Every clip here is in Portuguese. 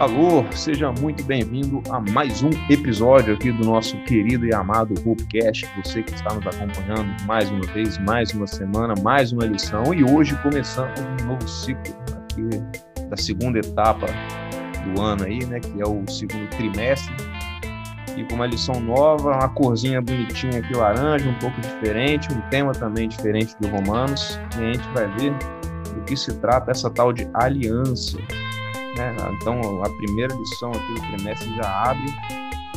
Alô, seja muito bem-vindo a mais um episódio aqui do nosso querido e amado Hoopcast. Você que está nos acompanhando mais uma vez, mais uma semana, mais uma lição e hoje começando um novo ciclo aqui da segunda etapa do ano aí, né, que é o segundo trimestre. Com uma lição nova, uma corzinha bonitinha aqui laranja, um pouco diferente, um tema também diferente do Romanos, e a gente vai ver do que se trata essa tal de aliança né? Então, a primeira lição aqui do trimestre já abre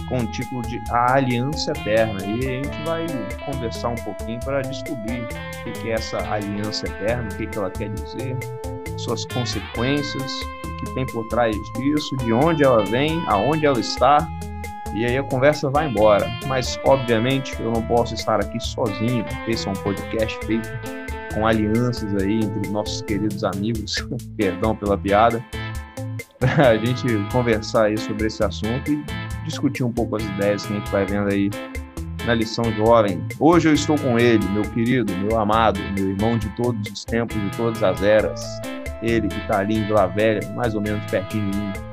com o título de A Aliança Eterna. E a gente vai conversar um pouquinho para descobrir o que é essa aliança eterna, o que ela quer dizer, suas consequências, o que tem por trás disso, de onde ela vem, aonde ela está. E aí a conversa vai embora. Mas, obviamente, eu não posso estar aqui sozinho. Esse é um podcast feito com alianças aí entre nossos queridos amigos. Perdão pela piada para a gente conversar aí sobre esse assunto e discutir um pouco as ideias que a gente vai vendo aí na lição jovem. Hoje eu estou com ele, meu querido, meu amado, meu irmão de todos os tempos, de todas as eras. Ele que está ali em Vila Velha, mais ou menos pertinho de mim.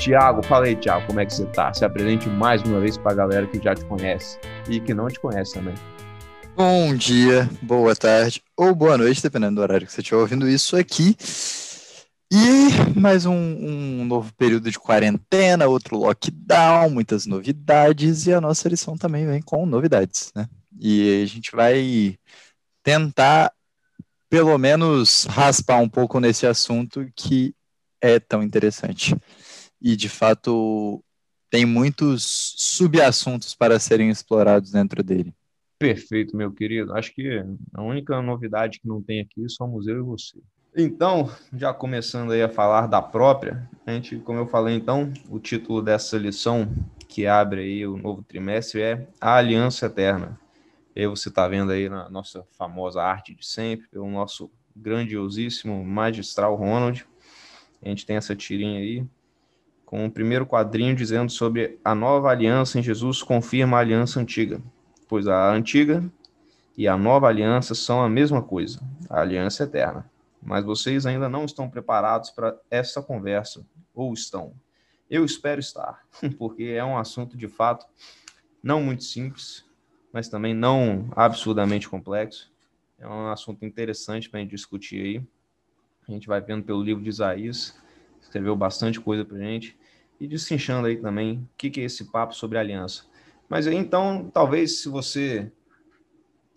Tiago, fala aí, Tiago, como é que você está? Se apresente mais uma vez para a galera que já te conhece e que não te conhece também. Bom dia, boa tarde ou boa noite, dependendo do horário que você estiver ouvindo isso aqui. E mais um, um, novo período de quarentena, outro lockdown, muitas novidades, e a nossa lição também vem com novidades, né? E a gente vai tentar, pelo menos, raspar um pouco nesse assunto que é tão interessante. E, de fato, tem muitos subassuntos para serem explorados dentro dele. Perfeito, meu querido. Acho que a única novidade que não tem aqui somos eu e você. Então, já começando aí a falar da própria, a gente, como eu falei então, o título dessa lição que abre aí o novo trimestre é A Aliança Eterna. E aí você está vendo aí na nossa famosa arte de sempre, pelo nosso grandiosíssimo magistral Ronald. A gente tem essa tirinha aí, com o primeiro quadrinho dizendo sobre a nova aliança em Jesus confirma a aliança antiga, pois a antiga e a nova aliança são a mesma coisa, a aliança eterna mas vocês ainda não estão preparados para essa conversa, ou estão? Eu espero estar, porque é um assunto de fato não muito simples, mas também não absurdamente complexo. É um assunto interessante para a gente discutir aí. A gente vai vendo pelo livro de Isaías, escreveu bastante coisa para gente, e descinchando aí também o que, que é esse papo sobre aliança. Mas aí então, talvez se você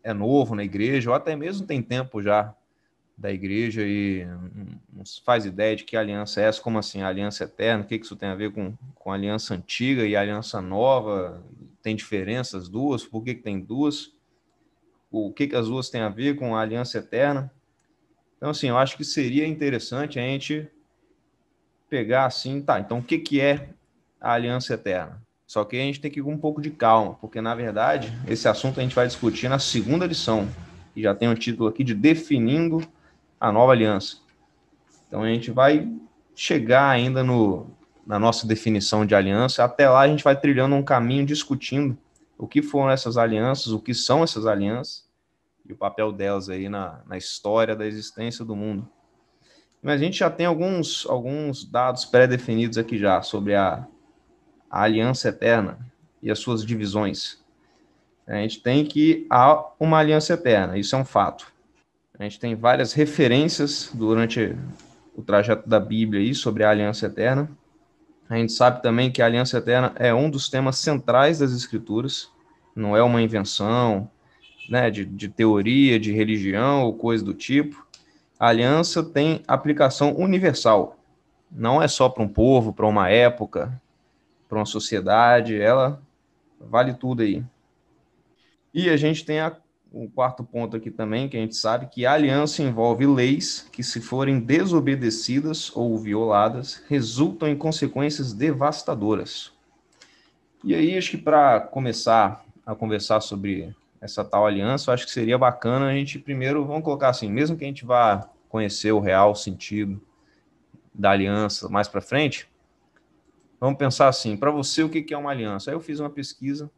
é novo na igreja, ou até mesmo tem tempo já da igreja e não faz ideia de que aliança é essa, como assim, aliança eterna, o que isso tem a ver com, com aliança antiga e aliança nova, tem diferenças duas, por que, que tem duas, o que, que as duas têm a ver com a aliança eterna. Então, assim, eu acho que seria interessante a gente pegar assim, tá, então o que, que é a aliança eterna? Só que a gente tem que ir com um pouco de calma, porque, na verdade, esse assunto a gente vai discutir na segunda lição, e já tem o título aqui de Definindo a nova aliança. Então a gente vai chegar ainda no, na nossa definição de aliança. Até lá a gente vai trilhando um caminho discutindo o que foram essas alianças, o que são essas alianças e o papel delas aí na, na história da existência do mundo. Mas a gente já tem alguns, alguns dados pré-definidos aqui já sobre a, a aliança eterna e as suas divisões. A gente tem que há uma aliança eterna, isso é um fato. A gente tem várias referências durante o trajeto da Bíblia aí sobre a aliança eterna. A gente sabe também que a aliança eterna é um dos temas centrais das Escrituras, não é uma invenção né, de, de teoria, de religião ou coisa do tipo. A aliança tem aplicação universal, não é só para um povo, para uma época, para uma sociedade, ela vale tudo aí. E a gente tem a o quarto ponto aqui também, que a gente sabe que a aliança envolve leis que, se forem desobedecidas ou violadas, resultam em consequências devastadoras. E aí, acho que para começar a conversar sobre essa tal aliança, eu acho que seria bacana a gente primeiro, vamos colocar assim, mesmo que a gente vá conhecer o real sentido da aliança mais para frente, vamos pensar assim, para você o que é uma aliança? Aí eu fiz uma pesquisa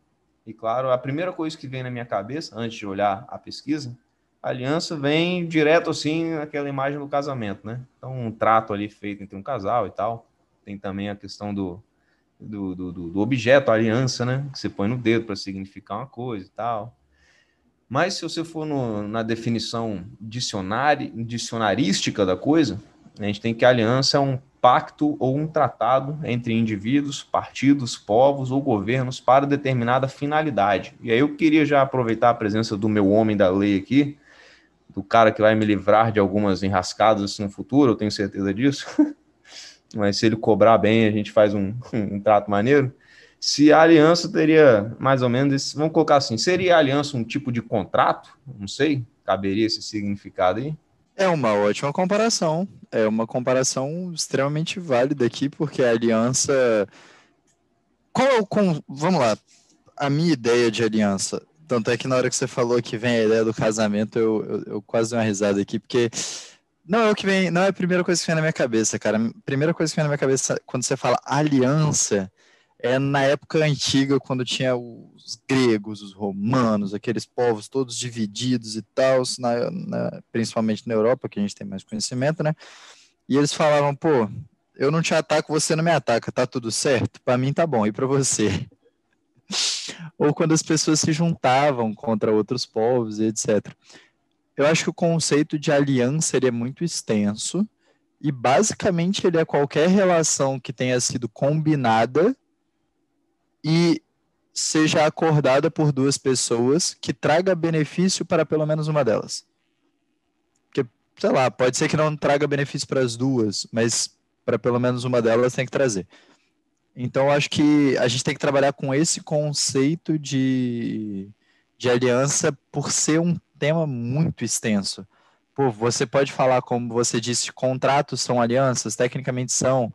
e claro, a primeira coisa que vem na minha cabeça, antes de olhar a pesquisa, aliança vem direto assim naquela imagem do casamento, né? Então, um trato ali feito entre um casal e tal. Tem também a questão do, do, do, do objeto, a aliança, né? Que você põe no dedo para significar uma coisa e tal. Mas se você for no, na definição dicionari, dicionarística da coisa, a gente tem que a aliança é um pacto ou um tratado entre indivíduos, partidos, povos ou governos para determinada finalidade. E aí eu queria já aproveitar a presença do meu homem da lei aqui, do cara que vai me livrar de algumas enrascadas no futuro, eu tenho certeza disso. Mas se ele cobrar bem, a gente faz um, um, trato maneiro. Se a aliança teria mais ou menos, esse, vamos colocar assim, seria a aliança um tipo de contrato? Não sei, caberia esse significado aí? É uma ótima comparação. É uma comparação extremamente válida aqui, porque a aliança. Qual é o. Vamos lá. A minha ideia de aliança tanto é que na hora que você falou que vem a ideia do casamento, eu, eu, eu quase dei uma risada aqui, porque não é o que vem, não é a primeira coisa que vem na minha cabeça, cara. A primeira coisa que vem na minha cabeça quando você fala aliança é na época antiga, quando tinha os gregos, os romanos, aqueles povos todos divididos e tal, na, na, principalmente na Europa, que a gente tem mais conhecimento, né? E eles falavam, pô, eu não te ataco, você não me ataca, tá tudo certo? Para mim tá bom, e para você? ou quando as pessoas se juntavam contra outros povos e etc. Eu acho que o conceito de aliança ele é muito extenso e basicamente ele é qualquer relação que tenha sido combinada e seja acordada por duas pessoas que traga benefício para pelo menos uma delas. Porque, sei lá, pode ser que não traga benefício para as duas, mas para pelo menos uma delas tem que trazer. Então, acho que a gente tem que trabalhar com esse conceito de, de aliança por ser um tema muito extenso. Pô, você pode falar, como você disse, contratos são alianças, tecnicamente são,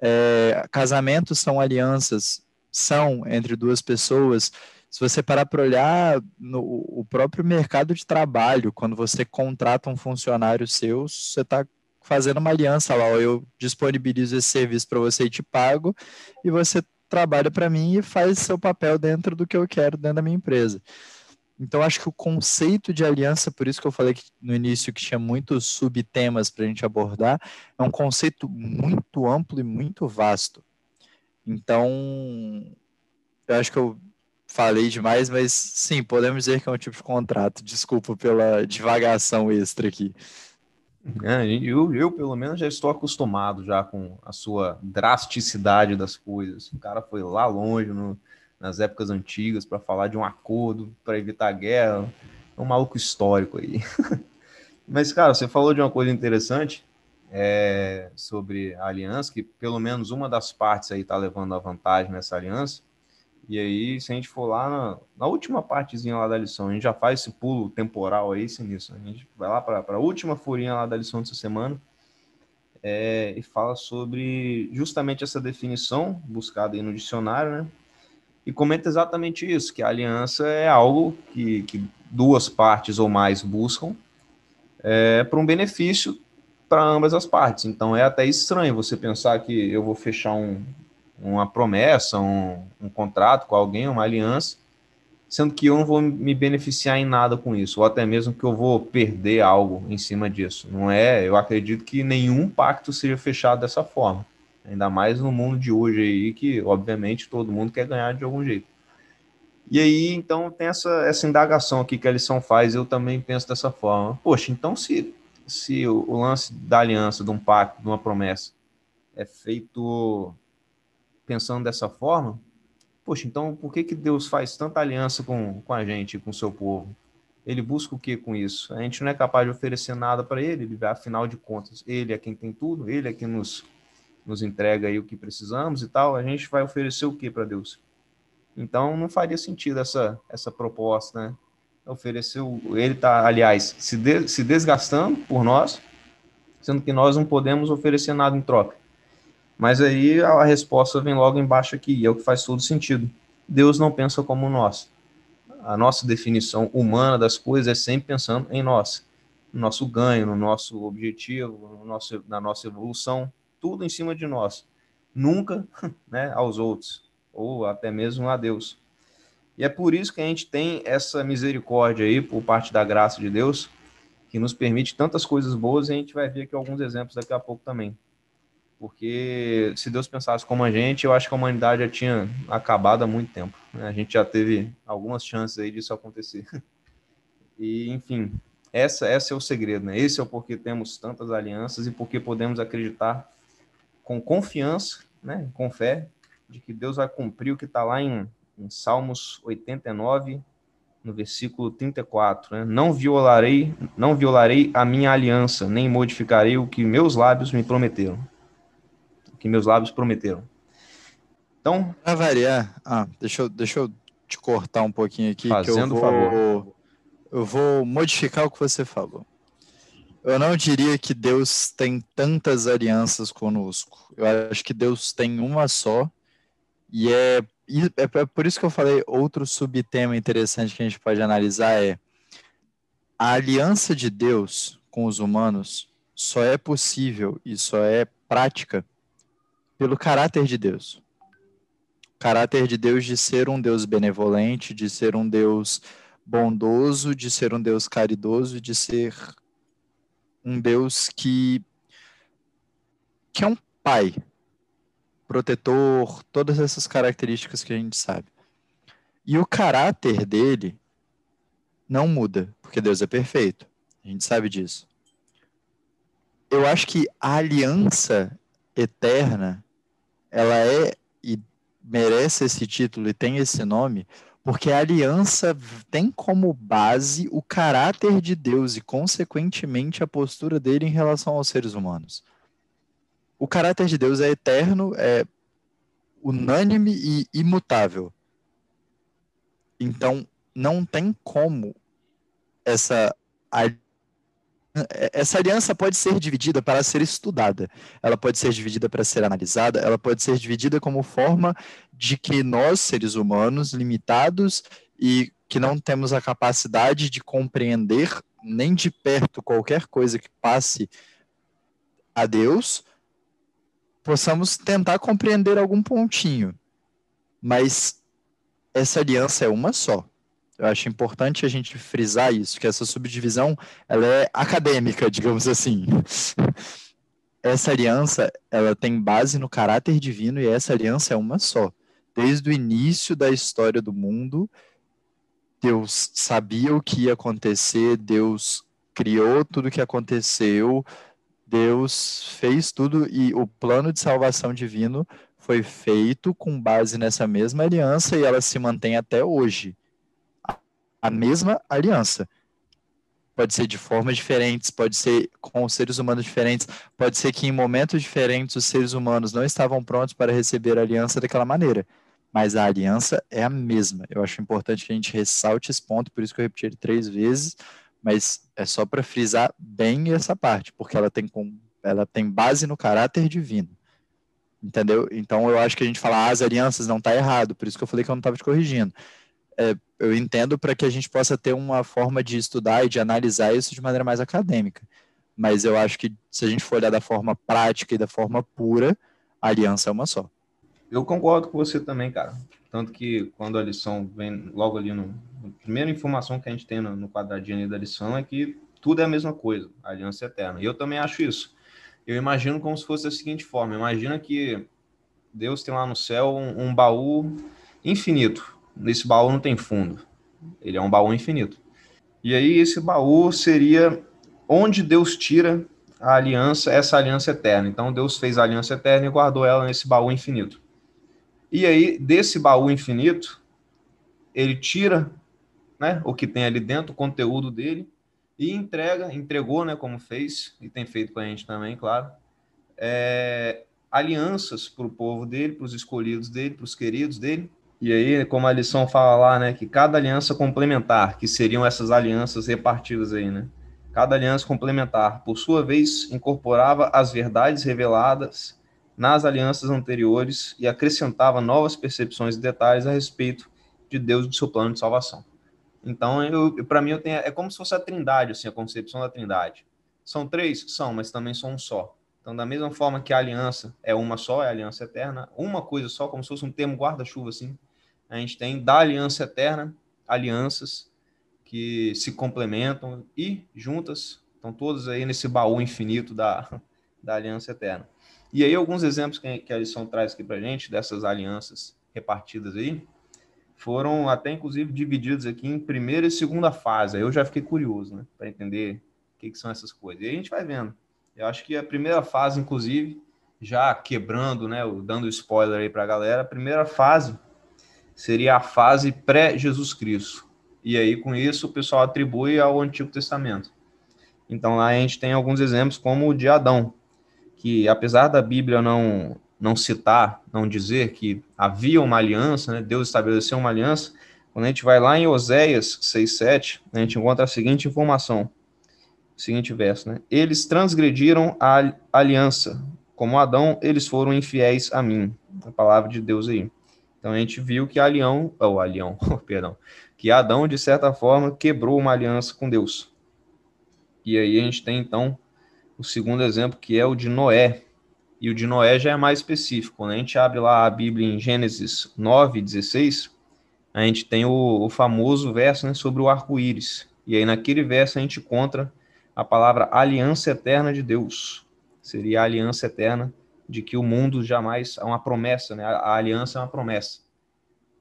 é, casamentos são alianças, são entre duas pessoas. Se você parar para olhar no o próprio mercado de trabalho, quando você contrata um funcionário seu, você está fazendo uma aliança lá, ó, eu disponibilizo esse serviço para você e te pago, e você trabalha para mim e faz seu papel dentro do que eu quero dentro da minha empresa. Então, acho que o conceito de aliança, por isso que eu falei que, no início que tinha muitos subtemas para a gente abordar, é um conceito muito amplo e muito vasto. Então, eu acho que eu falei demais, mas sim, podemos dizer que é um tipo de contrato. Desculpa pela divagação extra aqui. É, eu, eu, pelo menos, já estou acostumado já com a sua drasticidade das coisas. O cara foi lá longe, no, nas épocas antigas, para falar de um acordo para evitar guerra. É um maluco histórico aí. Mas, cara, você falou de uma coisa interessante é, sobre a aliança, que pelo menos uma das partes aí está levando a vantagem nessa aliança. E aí, se a gente for lá na, na, última partezinha lá da lição, a gente já faz esse pulo temporal aí, nisso. A gente vai lá para a última furinha lá da lição dessa semana é, e fala sobre justamente essa definição buscada aí no dicionário, né? E comenta exatamente isso, que a aliança é algo que, que duas partes ou mais buscam é, para um benefício para ambas as partes. Então é até estranho você pensar que eu vou fechar um, uma promessa, um, um contrato com alguém, uma aliança, sendo que eu não vou me beneficiar em nada com isso, ou até mesmo que eu vou perder algo em cima disso. Não é, eu acredito que nenhum pacto seja fechado dessa forma. Ainda mais no mundo de hoje aí, que obviamente todo mundo quer ganhar de algum jeito. E aí, então, tem essa, essa indagação aqui que a lição faz, eu também penso dessa forma. Poxa, então se, se o, o lance da aliança, de um pacto, de uma promessa, é feito pensando dessa forma, poxa, então por que, que Deus faz tanta aliança com, com a gente, com o seu povo? Ele busca o que com isso? A gente não é capaz de oferecer nada para ele, ele, afinal de contas, ele é quem tem tudo, ele é quem nos, nos entrega aí o que precisamos e tal, a gente vai oferecer o que para Deus? Então não faria sentido essa, essa proposta, né? Oferecer, ele está, aliás, se, de, se desgastando por nós, sendo que nós não podemos oferecer nada em troca. Mas aí a resposta vem logo embaixo aqui, e é o que faz todo sentido. Deus não pensa como nós. A nossa definição humana das coisas é sempre pensando em nós, no nosso ganho, no nosso objetivo, no nosso, na nossa evolução, tudo em cima de nós. Nunca né, aos outros, ou até mesmo a Deus. E é por isso que a gente tem essa misericórdia aí, por parte da graça de Deus, que nos permite tantas coisas boas, e a gente vai ver aqui alguns exemplos daqui a pouco também. Porque se Deus pensasse como a gente, eu acho que a humanidade já tinha acabado há muito tempo. Né? A gente já teve algumas chances aí disso acontecer. E, enfim, essa, essa é o segredo, né? Esse é o porquê temos tantas alianças e porque podemos acreditar com confiança, né? com fé, de que Deus vai cumprir o que está lá em, em Salmos 89, no versículo 34, né? Não violarei, não violarei a minha aliança, nem modificarei o que meus lábios me prometeram. O que meus lábios prometeram. Então, para variar, ah, deixa eu, deixa eu te cortar um pouquinho aqui fazendo que eu vou, favor. Eu vou modificar o que você falou. Eu não diria que Deus tem tantas alianças conosco. Eu acho que Deus tem uma só e é e é, é por isso que eu falei outro subtema interessante que a gente pode analisar é a aliança de Deus com os humanos só é possível e só é prática pelo caráter de Deus. O caráter de Deus de ser um Deus benevolente, de ser um Deus bondoso, de ser um Deus caridoso, de ser um Deus que que é um pai, protetor, todas essas características que a gente sabe. E o caráter dele não muda, porque Deus é perfeito. A gente sabe disso. Eu acho que a aliança eterna, ela é e merece esse título e tem esse nome, porque a aliança tem como base o caráter de Deus e, consequentemente, a postura dele em relação aos seres humanos o caráter de Deus é eterno, é unânime e imutável. Então, não tem como essa essa aliança pode ser dividida para ser estudada, ela pode ser dividida para ser analisada, ela pode ser dividida como forma de que nós, seres humanos, limitados e que não temos a capacidade de compreender nem de perto qualquer coisa que passe a Deus, possamos tentar compreender algum pontinho. Mas essa aliança é uma só. Eu acho importante a gente frisar isso, que essa subdivisão ela é acadêmica, digamos assim. Essa aliança ela tem base no caráter divino e essa aliança é uma só. Desde o início da história do mundo, Deus sabia o que ia acontecer, Deus criou tudo o que aconteceu, Deus fez tudo e o plano de salvação divino foi feito com base nessa mesma aliança e ela se mantém até hoje. A mesma aliança. Pode ser de formas diferentes, pode ser com seres humanos diferentes, pode ser que em momentos diferentes os seres humanos não estavam prontos para receber a aliança daquela maneira. Mas a aliança é a mesma. Eu acho importante que a gente ressalte esse ponto, por isso que eu repeti ele três vezes, mas é só para frisar bem essa parte, porque ela tem, com, ela tem base no caráter divino. Entendeu? Então eu acho que a gente falar ah, as alianças não está errado, por isso que eu falei que eu não estava te corrigindo. É, eu entendo para que a gente possa ter uma forma de estudar e de analisar isso de maneira mais acadêmica. Mas eu acho que se a gente for olhar da forma prática e da forma pura, a aliança é uma só. Eu concordo com você também, cara. Tanto que quando a lição vem logo ali no, a primeira informação que a gente tem no, no quadradinho da lição é que tudo é a mesma coisa, a aliança eterna. E eu também acho isso. Eu imagino como se fosse da seguinte forma: imagina que Deus tem lá no céu um, um baú infinito. Nesse baú não tem fundo. Ele é um baú infinito. E aí esse baú seria onde Deus tira a aliança, essa aliança eterna. Então Deus fez a aliança eterna e guardou ela nesse baú infinito. E aí desse baú infinito, ele tira né, o que tem ali dentro, o conteúdo dele, e entrega, entregou, né, como fez, e tem feito com a gente também, claro, é, alianças para o povo dele, para os escolhidos dele, para os queridos dele. E aí, como a lição fala lá, né, que cada aliança complementar, que seriam essas alianças repartidas aí, né? Cada aliança complementar, por sua vez, incorporava as verdades reveladas nas alianças anteriores e acrescentava novas percepções e detalhes a respeito de Deus e do seu plano de salvação. Então, eu, para mim, eu tenho, é como se fosse a trindade, assim, a concepção da trindade. São três? São, mas também são um só. Então, da mesma forma que a aliança é uma só, é a aliança eterna, uma coisa só, como se fosse um termo guarda-chuva, assim, a gente tem da aliança eterna, alianças que se complementam e juntas estão todas aí nesse baú infinito da, da aliança eterna. E aí alguns exemplos que, que a lição traz aqui para gente dessas alianças repartidas aí foram até inclusive divididos aqui em primeira e segunda fase. Aí eu já fiquei curioso, né, para entender o que, que são essas coisas. E aí a gente vai vendo. Eu acho que a primeira fase, inclusive, já quebrando, né, dando spoiler aí para a galera, a primeira fase seria a fase pré-Jesus Cristo. E aí, com isso, o pessoal atribui ao Antigo Testamento. Então, lá a gente tem alguns exemplos, como o de Adão, que apesar da Bíblia não, não citar, não dizer que havia uma aliança, né, Deus estabeleceu uma aliança, quando a gente vai lá em Oséias 6,7, a gente encontra a seguinte informação, o seguinte verso, né? Eles transgrediram a aliança, como Adão, eles foram infiéis a mim. A palavra de Deus aí. Então a gente viu que Alião, ou Alião, perdão, que Adão, de certa forma, quebrou uma aliança com Deus. E aí a gente tem, então, o segundo exemplo, que é o de Noé. E o de Noé já é mais específico. Quando a gente abre lá a Bíblia em Gênesis 9, 16, a gente tem o, o famoso verso né, sobre o arco-íris. E aí naquele verso a gente encontra a palavra aliança eterna de Deus. Seria a aliança eterna de que o mundo jamais é uma promessa, né? A, aliança é uma promessa.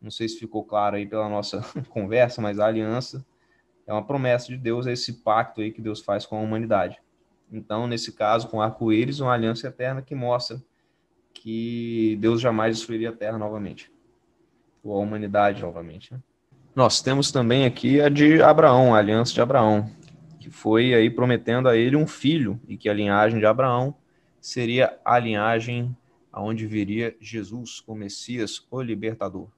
Não sei se ficou claro aí pela nossa conversa, mas a aliança é uma promessa de Deus, é esse pacto aí que Deus faz com a humanidade. Então, nesse caso, com arco-íris, uma aliança eterna que mostra que Deus jamais destruiria a terra novamente, ou a humanidade novamente. Né? Nós temos também aqui a de Abraão, a aliança de Abraão, que foi aí prometendo a ele um filho, e que a linhagem de Abraão seria a linhagem aonde viria Jesus, o Messias, o libertador.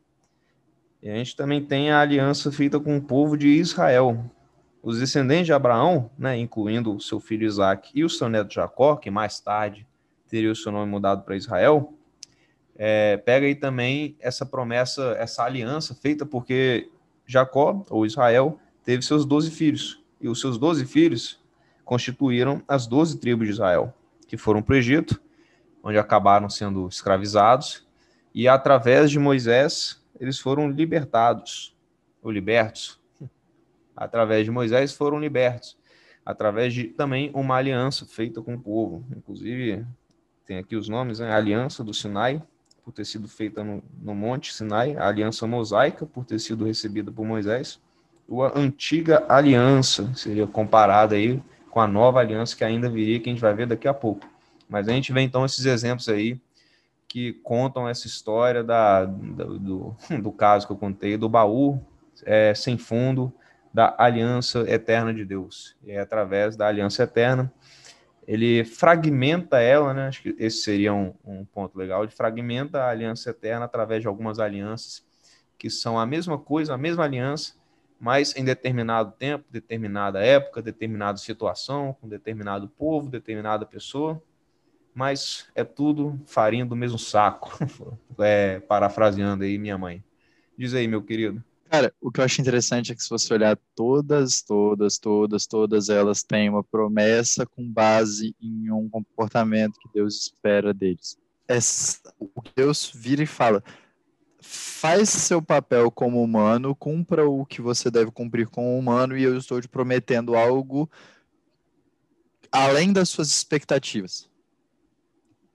E a gente também tem a aliança feita com o povo de Israel. Os descendentes de Abraão, né, incluindo seu filho Isaac e o seu neto Jacó, que mais tarde teria o seu nome mudado para Israel, é, pega aí também essa promessa, essa aliança feita porque Jacó, ou Israel, teve seus doze filhos. E os seus doze filhos constituíram as doze tribos de Israel que foram para o Egito, onde acabaram sendo escravizados, e através de Moisés eles foram libertados, ou libertos. Através de Moisés foram libertos, através de também uma aliança feita com o povo. Inclusive, tem aqui os nomes, né? A aliança do Sinai, por ter sido feita no, no Monte Sinai, a aliança mosaica, por ter sido recebida por Moisés, a antiga aliança, seria comparada aí com a nova aliança que ainda viria, que a gente vai ver daqui a pouco. Mas a gente vê então esses exemplos aí que contam essa história da, do, do, do caso que eu contei, do baú é, sem fundo da aliança eterna de Deus. E é através da aliança eterna, ele fragmenta ela, né? Acho que esse seria um, um ponto legal. Ele fragmenta a aliança eterna através de algumas alianças que são a mesma coisa, a mesma aliança, mas em determinado tempo, determinada época, determinada situação, com determinado povo, determinada pessoa, mas é tudo farinha do mesmo saco, é, parafraseando aí minha mãe. Diz aí, meu querido. Cara, o que eu acho interessante é que se você olhar todas, todas, todas, todas elas têm uma promessa com base em um comportamento que Deus espera deles. É, o Deus vira e fala, faz seu papel como humano, cumpra o que você deve cumprir como humano e eu estou te prometendo algo além das suas expectativas.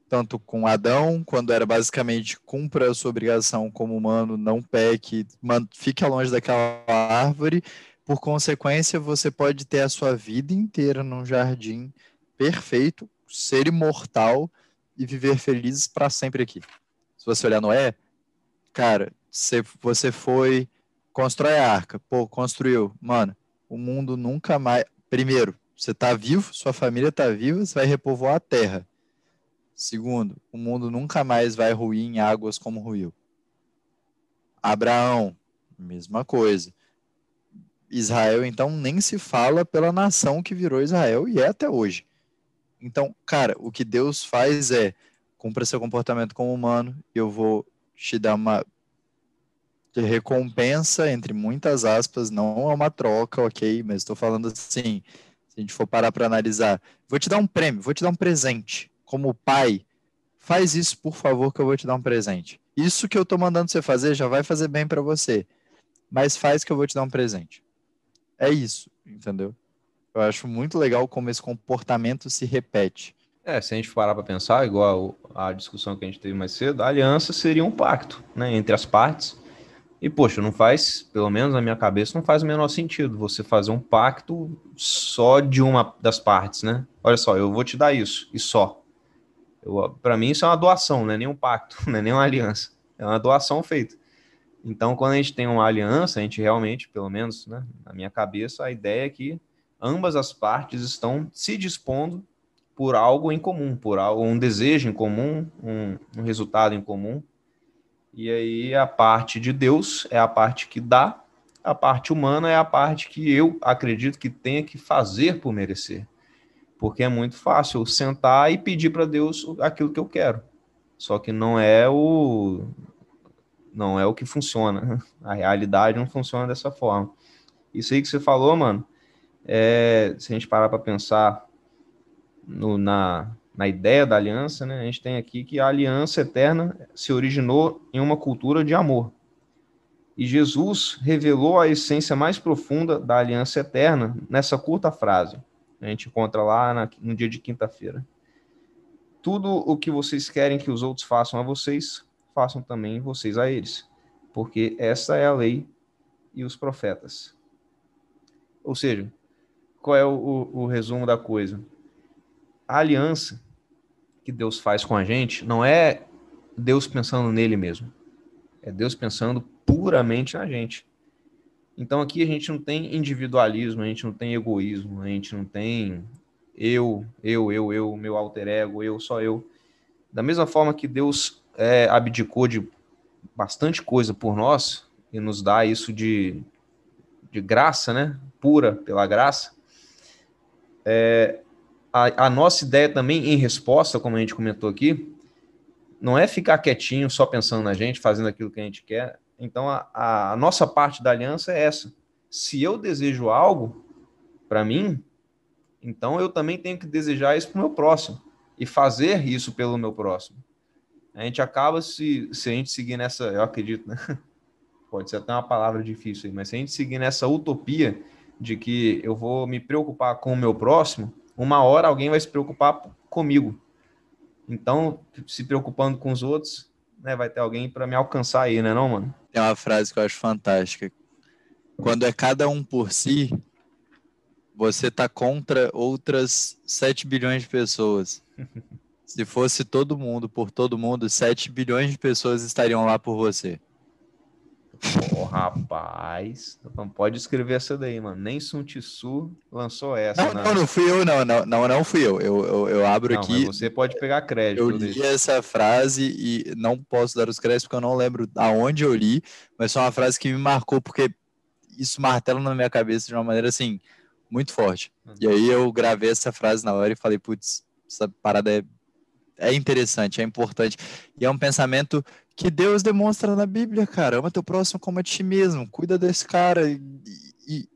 Tanto com Adão, quando era basicamente cumpra a sua obrigação como humano, não peque, fique longe daquela árvore. Por consequência, você pode ter a sua vida inteira num jardim perfeito, ser imortal e viver felizes para sempre aqui. Se você olhar Noé, cara, você, você foi, constrói a arca, pô, construiu, mano, o mundo nunca mais. Primeiro, você tá vivo, sua família tá viva, você vai repovoar a terra. Segundo, o mundo nunca mais vai ruir em águas como ruiu. Abraão, mesma coisa. Israel, então, nem se fala pela nação que virou Israel e é até hoje. Então, cara, o que Deus faz é cumpra seu comportamento como humano, eu vou te dá uma recompensa, entre muitas aspas, não é uma troca, ok? Mas estou falando assim, se a gente for parar para analisar, vou te dar um prêmio, vou te dar um presente. Como pai, faz isso, por favor, que eu vou te dar um presente. Isso que eu estou mandando você fazer já vai fazer bem para você, mas faz que eu vou te dar um presente. é isso, entendeu? Eu acho muito legal como esse comportamento se repete. É, se a gente parar para pensar, igual a discussão que a gente teve mais cedo, a aliança seria um pacto, né, entre as partes. E poxa, não faz, pelo menos na minha cabeça, não faz o menor sentido você fazer um pacto só de uma das partes, né? Olha só, eu vou te dar isso e só. Para mim isso é uma doação, não é nem um pacto, não é nem uma aliança, é uma doação feita. Então, quando a gente tem uma aliança, a gente realmente, pelo menos, né, na minha cabeça, a ideia é que ambas as partes estão se dispondo por algo em comum, por algo, um desejo em comum, um, um resultado em comum. E aí a parte de Deus é a parte que dá, a parte humana é a parte que eu acredito que tenha que fazer por merecer. Porque é muito fácil sentar e pedir para Deus aquilo que eu quero. Só que não é o não é o que funciona. A realidade não funciona dessa forma. Isso aí que você falou, mano, é, se a gente parar para pensar no, na, na ideia da aliança, né, a gente tem aqui que a aliança eterna se originou em uma cultura de amor. E Jesus revelou a essência mais profunda da aliança eterna nessa curta frase. A gente encontra lá na, no dia de quinta-feira. Tudo o que vocês querem que os outros façam a vocês, façam também vocês a eles, porque essa é a lei e os profetas. Ou seja, qual é o, o, o resumo da coisa? A aliança que Deus faz com a gente não é Deus pensando nele mesmo. É Deus pensando puramente na gente. Então aqui a gente não tem individualismo, a gente não tem egoísmo, a gente não tem eu, eu, eu, eu, meu alter ego, eu, só eu. Da mesma forma que Deus é, abdicou de bastante coisa por nós e nos dá isso de, de graça, né? Pura pela graça é, a, a, nossa ideia também, em resposta, como a gente comentou aqui, não é ficar quietinho só pensando na gente, fazendo aquilo que a gente quer. Então, a, a nossa parte da aliança é essa. Se eu desejo algo para mim, então eu também tenho que desejar isso para o meu próximo e fazer isso pelo meu próximo. A gente acaba se, se a gente seguir nessa, eu acredito, né? Pode ser até uma palavra difícil aí, mas se a gente seguir nessa utopia de que eu vou me preocupar com o meu próximo, uma hora alguém vai se preocupar comigo. Então, se preocupando com os outros, né, vai ter alguém para me alcançar aí, né, não, mano? Tem uma frase que eu acho fantástica. Quando é cada um por si, você tá contra outras 7 bilhões de pessoas. Se fosse todo mundo por todo mundo, 7 bilhões de pessoas estariam lá por você. Pô, rapaz, não pode escrever essa daí, mano. Nem Sun Tzu lançou essa. Não, né? não, não fui eu, não, não, não, não fui eu. Eu, eu, eu abro não, aqui. Você pode pegar crédito. Eu li essa frase e não posso dar os créditos porque eu não lembro aonde eu li, mas foi uma frase que me marcou porque isso martela na minha cabeça de uma maneira assim muito forte. Uhum. E aí eu gravei essa frase na hora e falei, putz, essa parada é, é interessante, é importante. E é um pensamento que Deus demonstra na Bíblia, cara. Ama teu próximo como a ti mesmo. Cuida desse cara. E, e,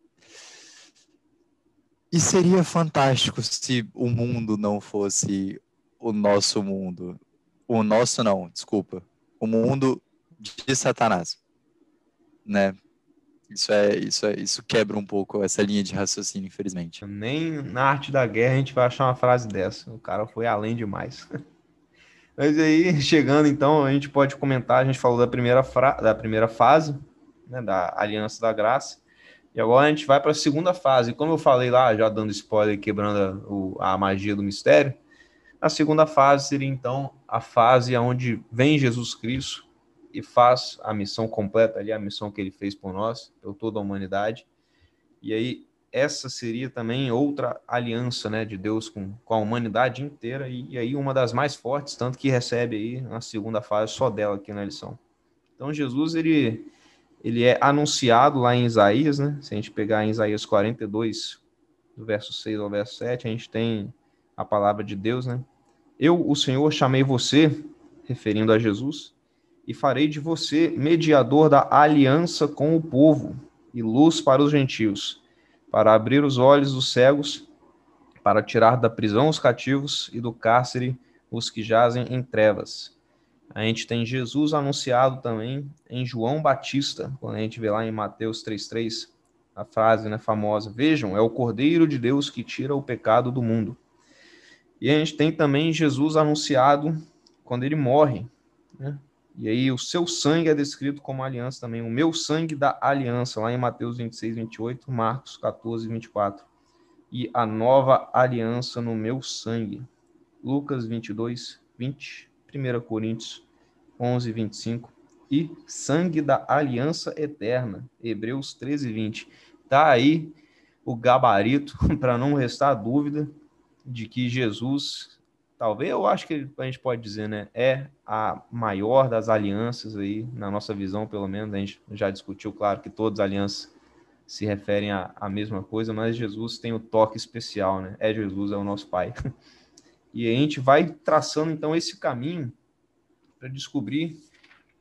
e seria fantástico se o mundo não fosse o nosso mundo. O nosso não, desculpa. O mundo de Satanás, né? Isso é, isso é, isso quebra um pouco essa linha de raciocínio, infelizmente. Nem na arte da guerra a gente vai achar uma frase dessa. O cara foi além demais. Mas aí, chegando então, a gente pode comentar, a gente falou da primeira, fra... da primeira fase, né, da Aliança da Graça, e agora a gente vai para a segunda fase. Como eu falei lá, já dando spoiler, quebrando o... a magia do mistério, a segunda fase seria então a fase onde vem Jesus Cristo e faz a missão completa ali, a missão que ele fez por nós, por toda a humanidade. E aí essa seria também outra aliança né, de Deus com, com a humanidade inteira, e, e, aí uma das mais fortes, tanto que recebe aí na segunda fase só dela aqui na lição. Então Jesus, ele, ele é anunciado lá em Isaías, né? Se a gente pegar em Isaías 42, do verso 6 ao verso 7, a gente tem a palavra de Deus, né? Eu, o Senhor, chamei você, referindo a Jesus, e farei de você mediador da aliança com o povo e luz para os gentios para abrir os olhos dos cegos, para tirar da prisão os cativos e do cárcere os que jazem em trevas. A gente tem Jesus anunciado também em João Batista, quando a gente vê lá em Mateus 3,3, a frase né, famosa: Vejam, é o Cordeiro de Deus que tira o pecado do mundo. E a gente tem também Jesus anunciado quando ele morre. Né? E aí o seu sangue é descrito como aliança também, o meu sangue da aliança, lá em Mateus 26, 28, Marcos 14, 24. E a nova aliança no meu sangue. Lucas 22, 20, 1 Coríntios 11, 25 e sangue da aliança eterna. Hebreus 13, 20. Tá aí o gabarito para não restar dúvida de que Jesus, talvez eu acho que a gente pode dizer, né, é a maior das alianças aí, na nossa visão, pelo menos. A gente já discutiu, claro, que todas as alianças se referem à, mesma coisa, mas Jesus tem o toque especial, né? É Jesus, é o nosso Pai. E a gente vai traçando então esse caminho para descobrir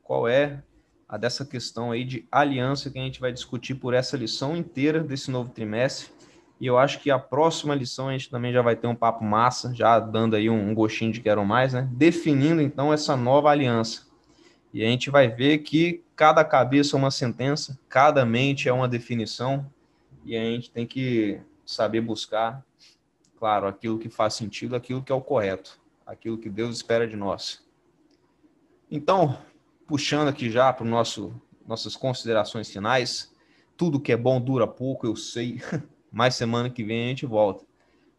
qual é a dessa questão aí de aliança que a gente vai discutir por essa lição inteira desse novo trimestre. E eu acho que a próxima lição a gente também já vai ter um papo massa, já dando aí um, gostinho de quero mais, né? Definindo então essa nova aliança. E a gente vai ver que cada cabeça é uma sentença, cada mente é uma definição, e a gente tem que saber buscar, claro, aquilo que faz sentido, aquilo que é o correto, aquilo que Deus espera de nós. Então, puxando aqui já para nosso nossas considerações finais. Tudo que é bom dura pouco, eu sei. Mais semana que vem a gente volta.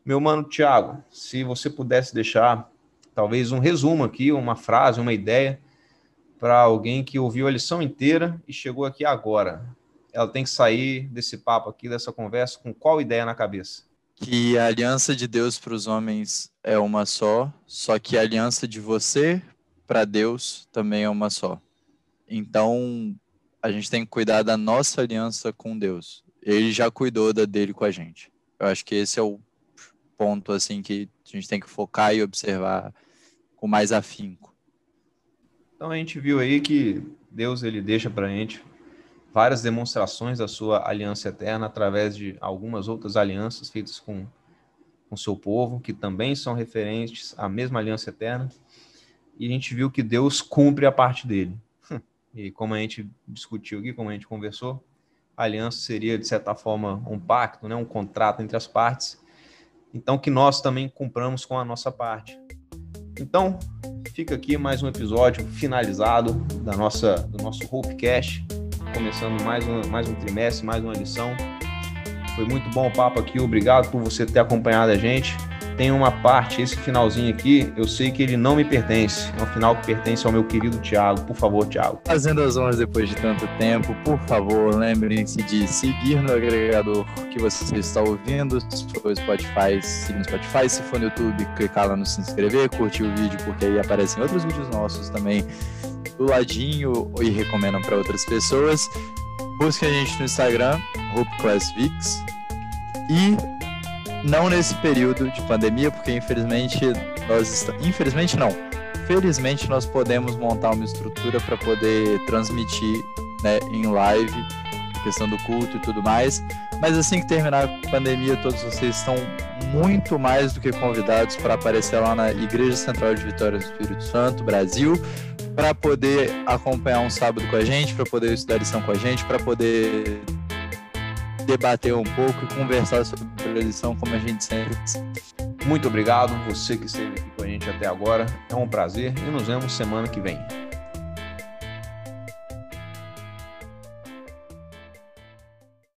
Meu mano Thiago, se você pudesse deixar talvez um resumo aqui, uma frase, uma ideia para alguém que ouviu a lição inteira e chegou aqui agora. Ela tem que sair desse papo aqui, dessa conversa, com qual ideia na cabeça? Que a aliança de Deus para os homens é uma só, só que a aliança de você para Deus também é uma só. Então, a gente tem que cuidar da nossa aliança com Deus. Ele já cuidou da dele com a gente. Eu acho que esse é o ponto assim que a gente tem que focar e observar com mais afinco. Então a gente viu aí que Deus ele deixa para a gente várias demonstrações da sua aliança eterna através de algumas outras alianças feitas com com seu povo, que também são referentes à mesma aliança eterna e a gente viu que Deus cumpre a parte dele. E como a gente discutiu aqui, como a gente conversou, aliança seria, de certa forma, um pacto, né? um contrato entre as partes. Então, que nós também cumpramos com a nossa parte. Então, fica aqui mais um episódio finalizado da nossa, do nosso Hopecast, começando mais um, mais um trimestre, mais uma lição. Foi muito bom o papo aqui, obrigado por você ter acompanhado a gente tem uma parte, esse finalzinho aqui, eu sei que ele não me pertence. É um final que pertence ao meu querido Thiago. Por favor, Thiago. Fazendo as honras depois de tanto tempo, por favor, lembrem-se de seguir no agregador que você está ouvindo. Se for Spotify, siga no Spotify. Se for no YouTube, clicar lá no se inscrever, curtir o vídeo, porque aí aparecem outros vídeos nossos também do ladinho e recomendam para outras pessoas. Busque a gente no Instagram, HopeClassVix. E não nesse período de pandemia, porque infelizmente nós infelizmente não, felizmente nós podemos montar uma estrutura para poder transmitir né, em live questão do culto e tudo mais. Mas assim que terminar a pandemia, todos vocês estão muito mais do que convidados para aparecer lá na Igreja Central de Vitória do Espírito Santo, Brasil, para poder acompanhar um sábado com a gente, para poder estudar lição com a gente, para poder debater um pouco e conversar sobre a lição como a gente sempre Muito obrigado, você que esteve aqui com a gente até agora. É um prazer e nos vemos semana que vem.